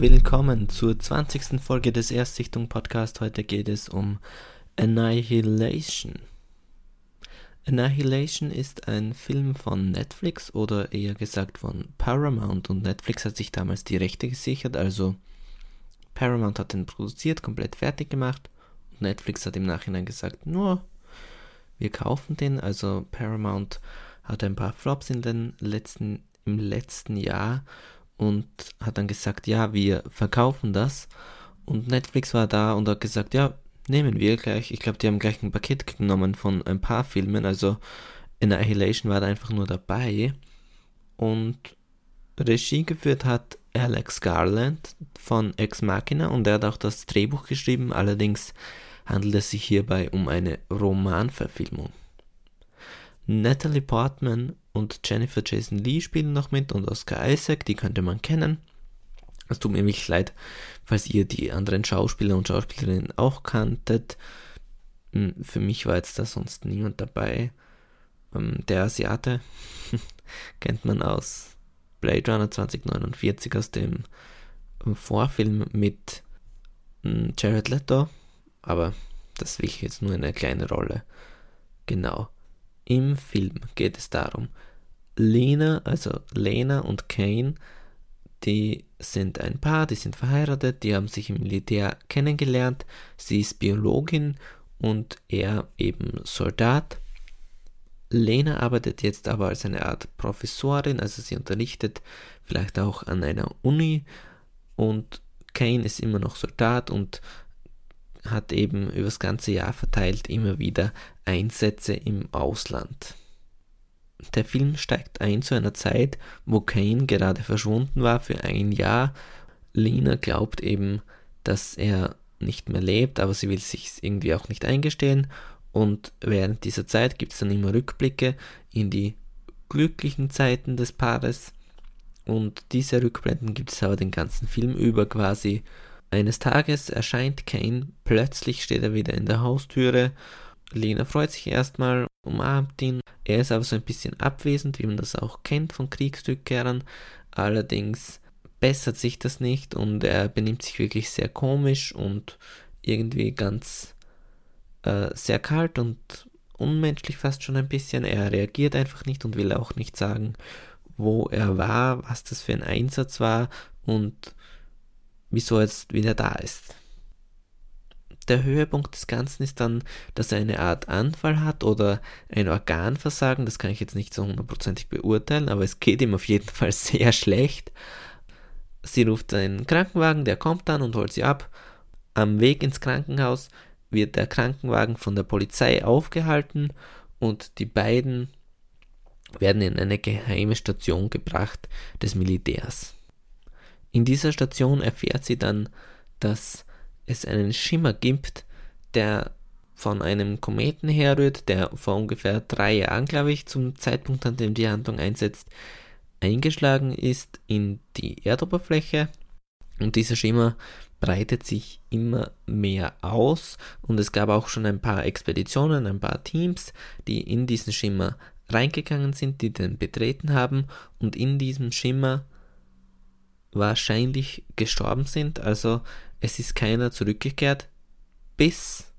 Willkommen zur 20. Folge des Erstsichtung Podcast. Heute geht es um Annihilation. Annihilation ist ein Film von Netflix oder eher gesagt von Paramount und Netflix hat sich damals die Rechte gesichert, also Paramount hat den produziert, komplett fertig gemacht und Netflix hat im Nachhinein gesagt, nur wir kaufen den, also Paramount hat ein paar Flops in den letzten, im letzten Jahr und hat dann gesagt, ja, wir verkaufen das. Und Netflix war da und hat gesagt, ja, nehmen wir gleich. Ich glaube, die haben gleich ein Paket genommen von ein paar Filmen. Also Annihilation war da einfach nur dabei. Und Regie geführt hat Alex Garland von Ex Machina und er hat auch das Drehbuch geschrieben. Allerdings handelt es sich hierbei um eine Romanverfilmung. Natalie Portman und Jennifer Jason Lee spielen noch mit und Oscar Isaac, die könnte man kennen. Es tut mir wirklich leid, falls ihr die anderen Schauspieler und Schauspielerinnen auch kanntet. Hm, für mich war jetzt da sonst niemand dabei. Ähm, der Asiate kennt man aus Blade Runner 2049 aus dem Vorfilm mit hm, Jared Leto, aber das ist wirklich jetzt nur eine kleine Rolle. Genau. Im Film geht es darum, Lena, also Lena und Kane, die sind ein Paar, die sind verheiratet, die haben sich im Militär kennengelernt. Sie ist Biologin und er eben Soldat. Lena arbeitet jetzt aber als eine Art Professorin, also sie unterrichtet vielleicht auch an einer Uni und Kane ist immer noch Soldat und hat eben übers ganze Jahr verteilt immer wieder Einsätze im Ausland. Der Film steigt ein zu einer Zeit, wo Kane gerade verschwunden war für ein Jahr. Lena glaubt eben, dass er nicht mehr lebt, aber sie will sich irgendwie auch nicht eingestehen. Und während dieser Zeit gibt es dann immer Rückblicke in die glücklichen Zeiten des Paares. Und diese Rückblenden gibt es aber den ganzen Film über quasi. Eines Tages erscheint Kane, plötzlich steht er wieder in der Haustüre. Lena freut sich erstmal, umarmt ihn. Er ist aber so ein bisschen abwesend, wie man das auch kennt von Kriegsrückkehrern. Allerdings bessert sich das nicht und er benimmt sich wirklich sehr komisch und irgendwie ganz äh, sehr kalt und unmenschlich fast schon ein bisschen. Er reagiert einfach nicht und will auch nicht sagen, wo er war, was das für ein Einsatz war und wieso er jetzt wieder da ist. Der Höhepunkt des Ganzen ist dann, dass er eine Art Anfall hat oder ein Organversagen. Das kann ich jetzt nicht so hundertprozentig beurteilen, aber es geht ihm auf jeden Fall sehr schlecht. Sie ruft einen Krankenwagen, der kommt dann und holt sie ab. Am Weg ins Krankenhaus wird der Krankenwagen von der Polizei aufgehalten und die beiden werden in eine geheime Station gebracht des Militärs. In dieser Station erfährt sie dann, dass es einen Schimmer gibt, der von einem Kometen herrührt, der vor ungefähr drei Jahren, glaube ich, zum Zeitpunkt, an dem die Handlung einsetzt, eingeschlagen ist in die Erdoberfläche. Und dieser Schimmer breitet sich immer mehr aus und es gab auch schon ein paar Expeditionen, ein paar Teams, die in diesen Schimmer reingegangen sind, die den betreten haben und in diesem Schimmer wahrscheinlich gestorben sind. Also es ist keiner zurückgekehrt, bis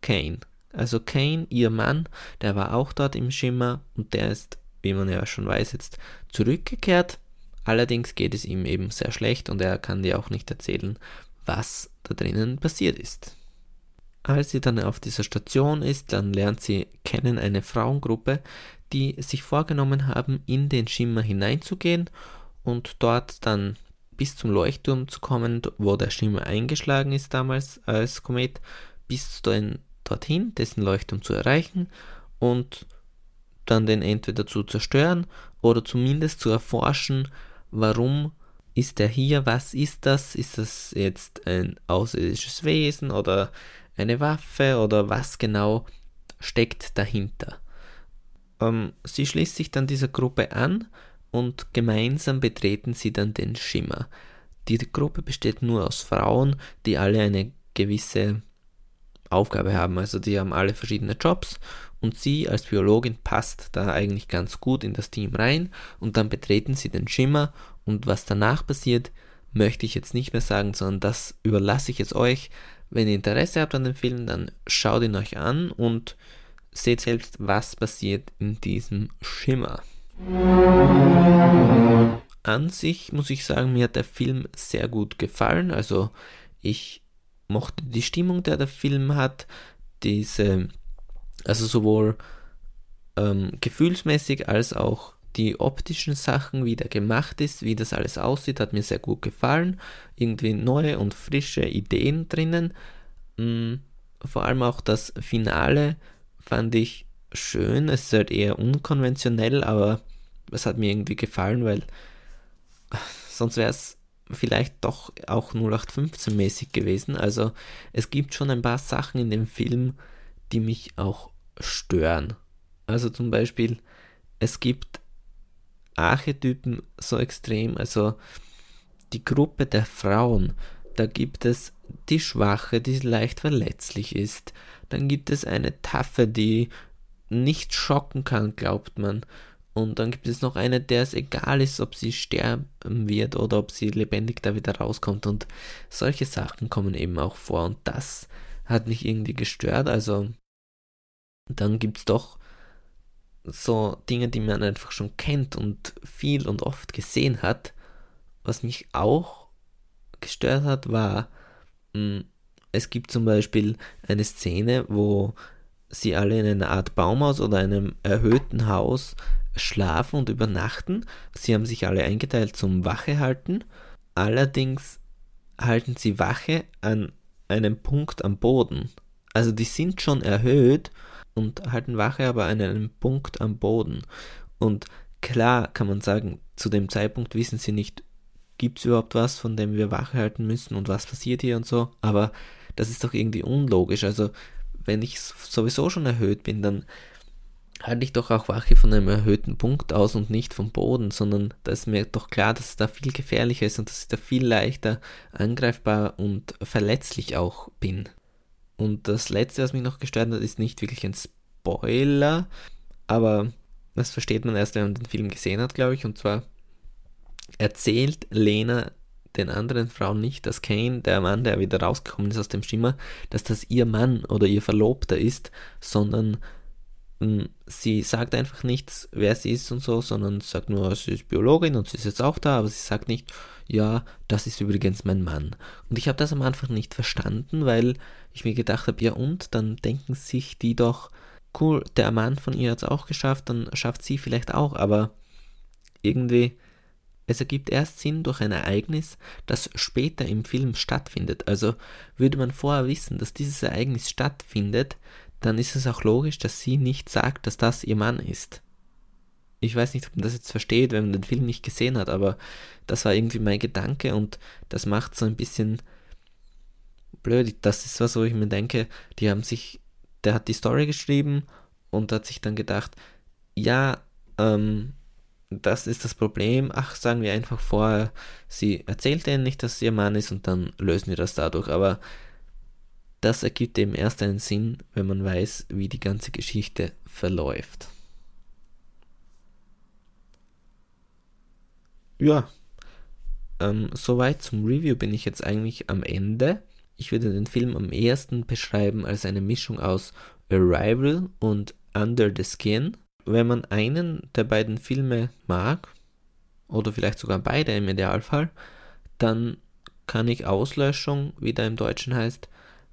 Kane. Also Kane, ihr Mann, der war auch dort im Schimmer und der ist, wie man ja schon weiß, jetzt zurückgekehrt. Allerdings geht es ihm eben sehr schlecht und er kann dir auch nicht erzählen, was da drinnen passiert ist. Als sie dann auf dieser Station ist, dann lernt sie kennen eine Frauengruppe, die sich vorgenommen haben, in den Schimmer hineinzugehen und dort dann bis zum Leuchtturm zu kommen, wo der Schimmer eingeschlagen ist damals als Komet, bis dann dorthin, dessen Leuchtturm zu erreichen und dann den entweder zu zerstören oder zumindest zu erforschen, warum ist er hier, was ist das, ist das jetzt ein außerirdisches Wesen oder eine Waffe oder was genau steckt dahinter. Ähm, sie schließt sich dann dieser Gruppe an und gemeinsam betreten sie dann den Schimmer. Die Gruppe besteht nur aus Frauen, die alle eine gewisse Aufgabe haben. Also die haben alle verschiedene Jobs und sie als Biologin passt da eigentlich ganz gut in das Team rein und dann betreten sie den Schimmer und was danach passiert, möchte ich jetzt nicht mehr sagen, sondern das überlasse ich jetzt euch. Wenn ihr Interesse habt an dem Film, dann schaut ihn euch an und seht selbst, was passiert in diesem Schimmer. An sich muss ich sagen, mir hat der Film sehr gut gefallen. Also ich mochte die Stimmung, der der Film hat, diese, also sowohl ähm, gefühlsmäßig als auch die optischen Sachen, wie der gemacht ist, wie das alles aussieht, hat mir sehr gut gefallen. Irgendwie neue und frische Ideen drinnen. Mm, vor allem auch das Finale fand ich schön. Es ist halt eher unkonventionell, aber es hat mir irgendwie gefallen, weil sonst wäre es vielleicht doch auch 0815 mäßig gewesen. Also es gibt schon ein paar Sachen in dem Film, die mich auch stören. Also zum Beispiel, es gibt Archetypen so extrem, also die Gruppe der Frauen, da gibt es die Schwache, die leicht verletzlich ist, dann gibt es eine Taffe, die nicht schocken kann, glaubt man. Und dann gibt es noch eine, der es egal ist, ob sie sterben wird oder ob sie lebendig da wieder rauskommt. Und solche Sachen kommen eben auch vor. Und das hat mich irgendwie gestört. Also dann gibt es doch so Dinge, die man einfach schon kennt und viel und oft gesehen hat. Was mich auch gestört hat, war, hm, es gibt zum Beispiel eine Szene, wo sie alle in einer Art Baumhaus oder einem erhöhten Haus schlafen und übernachten. Sie haben sich alle eingeteilt zum Wache halten. Allerdings halten sie Wache an einem Punkt am Boden. Also die sind schon erhöht und halten Wache aber an einem Punkt am Boden. Und klar kann man sagen, zu dem Zeitpunkt wissen sie nicht, gibt es überhaupt was, von dem wir Wache halten müssen und was passiert hier und so. Aber das ist doch irgendwie unlogisch. Also, wenn ich sowieso schon erhöht bin, dann halte ich doch auch Wache von einem erhöhten Punkt aus und nicht vom Boden, sondern da ist mir doch klar, dass es da viel gefährlicher ist und dass ich da viel leichter angreifbar und verletzlich auch bin. Und das letzte, was mich noch gestört hat, ist nicht wirklich ein Spoiler, aber das versteht man erst, wenn man den Film gesehen hat, glaube ich. Und zwar erzählt Lena den anderen Frauen nicht, dass Kane, der Mann, der wieder rausgekommen ist aus dem Schimmer, dass das ihr Mann oder ihr Verlobter ist, sondern hm, sie sagt einfach nichts, wer sie ist und so, sondern sagt nur, sie ist Biologin und sie ist jetzt auch da, aber sie sagt nicht, ja, das ist übrigens mein Mann. Und ich habe das am Anfang nicht verstanden, weil ich mir gedacht habe, ja und, dann denken sich die doch, cool, der Mann von ihr hat es auch geschafft, dann schafft sie vielleicht auch, aber irgendwie es ergibt erst Sinn durch ein Ereignis, das später im Film stattfindet. Also würde man vorher wissen, dass dieses Ereignis stattfindet, dann ist es auch logisch, dass sie nicht sagt, dass das ihr Mann ist. Ich weiß nicht, ob man das jetzt versteht, wenn man den Film nicht gesehen hat, aber das war irgendwie mein Gedanke und das macht so ein bisschen blöd. Das ist was, wo ich mir denke, die haben sich, der hat die Story geschrieben und hat sich dann gedacht, ja, ähm, das ist das Problem. Ach, sagen wir einfach vorher, sie erzählt ihnen nicht, dass sie ihr Mann ist und dann lösen wir das dadurch. Aber das ergibt eben erst einen Sinn, wenn man weiß, wie die ganze Geschichte verläuft. Ja, ähm, soweit zum Review bin ich jetzt eigentlich am Ende. Ich würde den Film am ehesten beschreiben als eine Mischung aus Arrival und Under the Skin wenn man einen der beiden Filme mag, oder vielleicht sogar beide im Idealfall, dann kann ich Auslöschung, wie der im Deutschen heißt,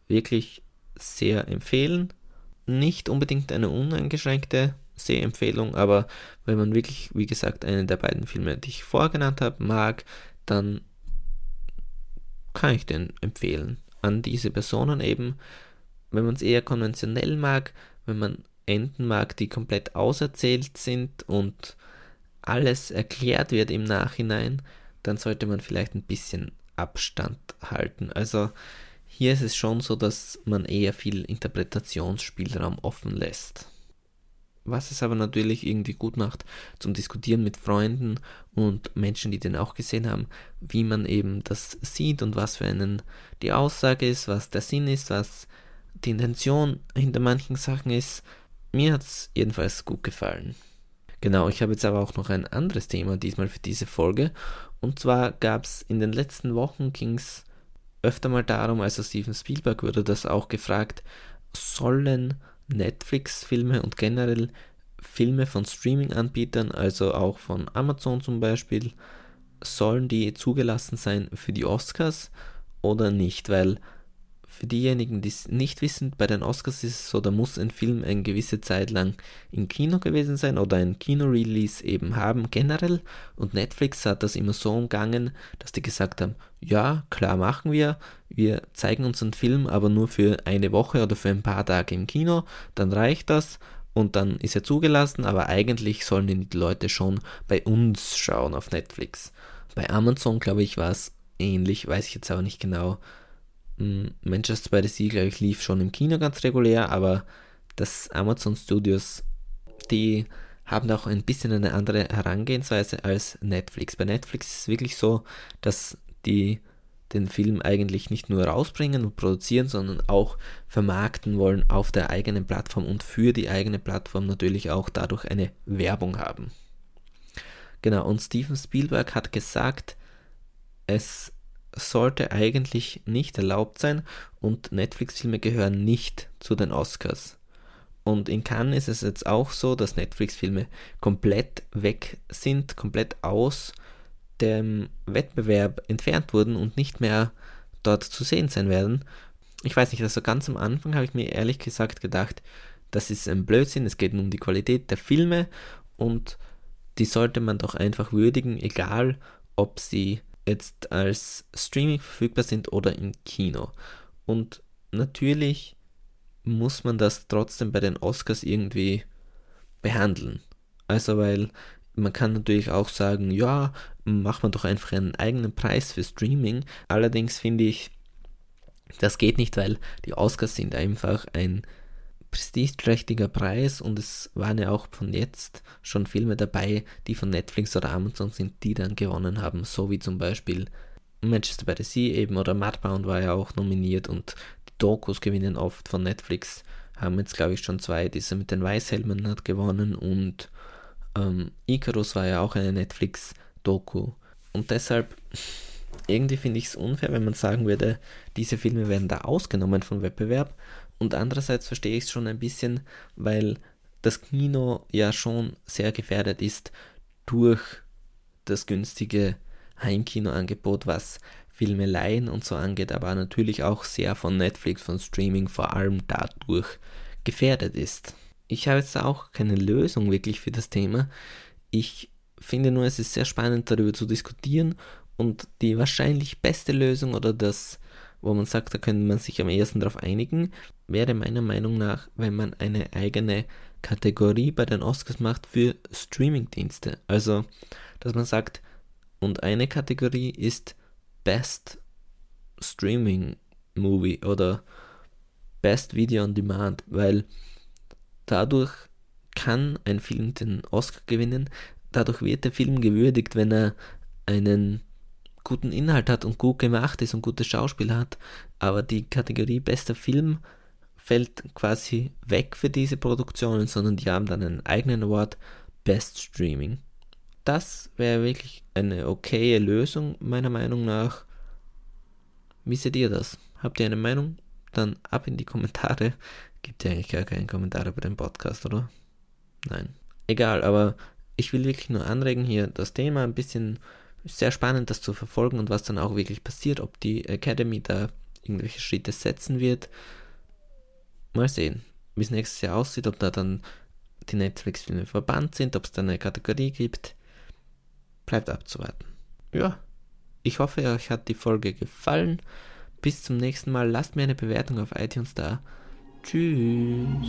wirklich sehr empfehlen. Nicht unbedingt eine uneingeschränkte Sehempfehlung, aber wenn man wirklich, wie gesagt, einen der beiden Filme, die ich vorgenannt habe, mag, dann kann ich den empfehlen. An diese Personen eben, wenn man es eher konventionell mag, wenn man Enden mag, die komplett auserzählt sind und alles erklärt wird im Nachhinein, dann sollte man vielleicht ein bisschen Abstand halten. Also hier ist es schon so, dass man eher viel Interpretationsspielraum offen lässt. Was es aber natürlich irgendwie gut macht zum Diskutieren mit Freunden und Menschen, die den auch gesehen haben, wie man eben das sieht und was für einen die Aussage ist, was der Sinn ist, was die Intention hinter manchen Sachen ist, mir hat es jedenfalls gut gefallen. Genau, ich habe jetzt aber auch noch ein anderes Thema diesmal für diese Folge. Und zwar gab es in den letzten Wochen ging es öfter mal darum, also Steven Spielberg wurde das auch gefragt, sollen Netflix-Filme und generell Filme von Streaming-Anbietern, also auch von Amazon zum Beispiel, sollen die zugelassen sein für die Oscars oder nicht? Weil für diejenigen, die es nicht wissen, bei den Oscars ist es so, da muss ein Film eine gewisse Zeit lang im Kino gewesen sein oder ein Kino-Release eben haben generell. Und Netflix hat das immer so umgangen, dass die gesagt haben, ja, klar machen wir, wir zeigen unseren Film aber nur für eine Woche oder für ein paar Tage im Kino, dann reicht das und dann ist er zugelassen, aber eigentlich sollen die Leute schon bei uns schauen auf Netflix. Bei Amazon, glaube ich, war es ähnlich, weiß ich jetzt aber nicht genau. Hm, Manchester by the Sea, glaube ich, lief schon im Kino ganz regulär, aber das Amazon Studios, die haben auch ein bisschen eine andere Herangehensweise als Netflix. Bei Netflix ist es wirklich so, dass die den Film eigentlich nicht nur rausbringen und produzieren, sondern auch vermarkten wollen auf der eigenen Plattform und für die eigene Plattform natürlich auch dadurch eine Werbung haben. Genau, und Steven Spielberg hat gesagt, es sollte eigentlich nicht erlaubt sein und Netflix-Filme gehören nicht zu den Oscars. Und in Cannes ist es jetzt auch so, dass Netflix-Filme komplett weg sind, komplett aus dem Wettbewerb entfernt wurden und nicht mehr dort zu sehen sein werden. Ich weiß nicht, also ganz am Anfang habe ich mir ehrlich gesagt gedacht, das ist ein Blödsinn, es geht nur um die Qualität der Filme und die sollte man doch einfach würdigen, egal ob sie jetzt als Streaming verfügbar sind oder im Kino. Und natürlich muss man das trotzdem bei den Oscars irgendwie behandeln. Also weil man kann natürlich auch sagen, ja, macht man doch einfach einen eigenen Preis für Streaming. Allerdings finde ich, das geht nicht, weil die Oscars sind einfach ein prestigeträchtiger Preis und es waren ja auch von jetzt schon Filme dabei, die von Netflix oder Amazon sind, die dann gewonnen haben, so wie zum Beispiel Manchester by the Sea eben oder Mudbound war ja auch nominiert und die Dokus gewinnen oft von Netflix, haben jetzt glaube ich schon zwei, diese mit den Weißhelmen hat gewonnen und ähm, Icarus war ja auch eine Netflix-Doku und deshalb irgendwie finde ich es unfair, wenn man sagen würde, diese Filme werden da ausgenommen vom Wettbewerb und andererseits verstehe ich es schon ein bisschen, weil das Kino ja schon sehr gefährdet ist durch das günstige Heimkinoangebot, was Filme leihen und so angeht, aber natürlich auch sehr von Netflix, von Streaming vor allem dadurch gefährdet ist. Ich habe jetzt auch keine Lösung wirklich für das Thema. Ich finde nur, es ist sehr spannend darüber zu diskutieren und die wahrscheinlich beste Lösung oder das wo man sagt, da könnte man sich am ehesten darauf einigen, wäre meiner Meinung nach, wenn man eine eigene Kategorie bei den Oscars macht für Streamingdienste. Also, dass man sagt, und eine Kategorie ist Best Streaming Movie oder Best Video on Demand, weil dadurch kann ein Film den Oscar gewinnen, dadurch wird der Film gewürdigt, wenn er einen guten Inhalt hat und gut gemacht ist und gutes Schauspiel hat, aber die Kategorie bester Film fällt quasi weg für diese Produktionen, sondern die haben dann einen eigenen Award Best Streaming. Das wäre wirklich eine okaye Lösung, meiner Meinung nach. Wie seht ihr das? Habt ihr eine Meinung? Dann ab in die Kommentare. Gibt ja eigentlich gar keinen Kommentar über den Podcast, oder? Nein. Egal, aber ich will wirklich nur anregen, hier das Thema ein bisschen sehr spannend, das zu verfolgen und was dann auch wirklich passiert, ob die Academy da irgendwelche Schritte setzen wird. Mal sehen, wie es nächstes Jahr aussieht, ob da dann die Netflix-Filme verbannt sind, ob es da eine Kategorie gibt. Bleibt abzuwarten. Ja, ich hoffe, euch hat die Folge gefallen. Bis zum nächsten Mal. Lasst mir eine Bewertung auf iTunes da. Tschüss.